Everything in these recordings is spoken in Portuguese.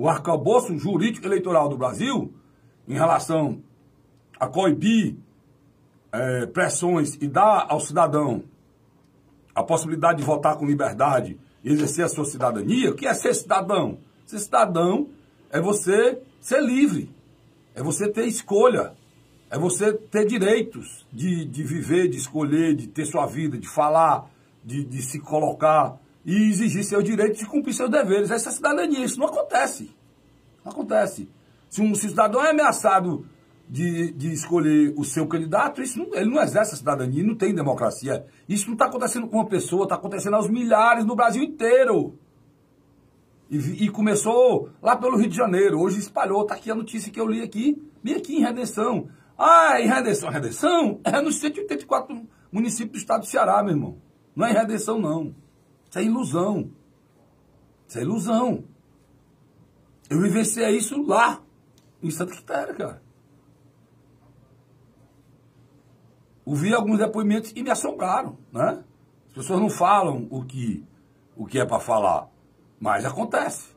o arcabouço jurídico eleitoral do Brasil em relação a coibir é, pressões e dar ao cidadão a possibilidade de votar com liberdade e exercer a sua cidadania, o que é ser cidadão? Ser cidadão é você ser livre, é você ter escolha, é você ter direitos de, de viver, de escolher, de ter sua vida, de falar, de, de se colocar e exigir seu direito de cumprir seus deveres. Essa é cidadania, isso não acontece. Não acontece. Se um cidadão é ameaçado de, de escolher o seu candidato, isso não, ele não exerce a cidadania, não tem democracia. Isso não está acontecendo com uma pessoa, está acontecendo aos milhares no Brasil inteiro. E, e, começou lá pelo Rio de Janeiro, hoje espalhou, está aqui a notícia que eu li aqui, bem aqui em Redenção. Ah, em Redenção, Redenção é nos 184 municípios do estado do Ceará, meu irmão. Não é em Redenção, não. Isso é ilusão. Isso é ilusão. Eu vivenciei isso lá, em Santa Quitéria, cara. Ouvi alguns depoimentos e me assombraram, né? As pessoas não falam o que, o que é para falar, mas acontece.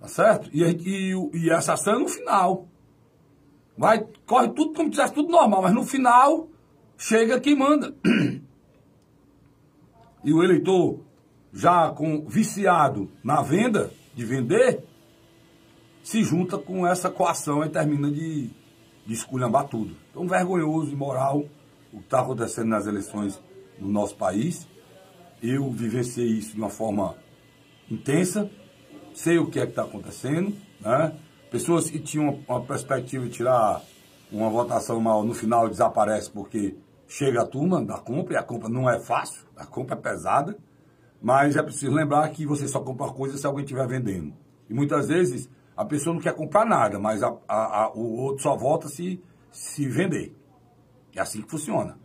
Tá certo? E, e, e essa ação é no final. Vai, corre tudo como se tivesse tudo normal, mas no final chega quem manda. E o eleitor já com viciado na venda, de vender, se junta com essa coação e termina de, de esculhambar tudo. Então, vergonhoso, imoral, o que está acontecendo nas eleições no nosso país. Eu vivenciei isso de uma forma intensa, sei o que é que está acontecendo, né? Pessoas que tinham uma perspectiva de tirar uma votação mal, no final desaparece porque chega a turma da compra, e a compra não é fácil, a compra é pesada, mas é preciso lembrar que você só compra coisa se alguém estiver vendendo. E muitas vezes a pessoa não quer comprar nada, mas a, a, a, o outro só volta se, se vender. É assim que funciona.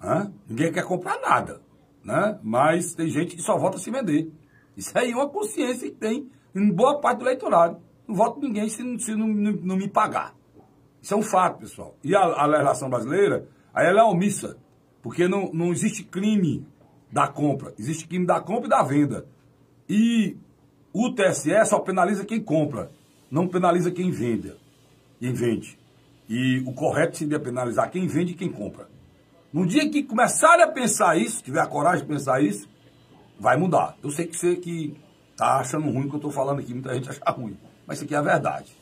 Hã? Ninguém quer comprar nada, né? mas tem gente que só vota se vender. Isso aí é uma consciência que tem em boa parte do eleitorado. Não voto ninguém se, se não, não, não, me pagar. Isso é um fato, pessoal. E a, a legislação brasileira, aí ela é omissa. Porque não, não existe crime da compra. Existe crime da compra e da venda. E o TSE só penaliza quem compra, não penaliza quem vende. Quem vende. E o correto seria penalizar quem vende e quem compra. No dia que começarem a pensar isso, tiver a coragem de pensar isso, vai mudar. Eu sei que você que tá achando ruim o que eu estou falando aqui, muita gente acha ruim. Mas isso aqui é a verdade.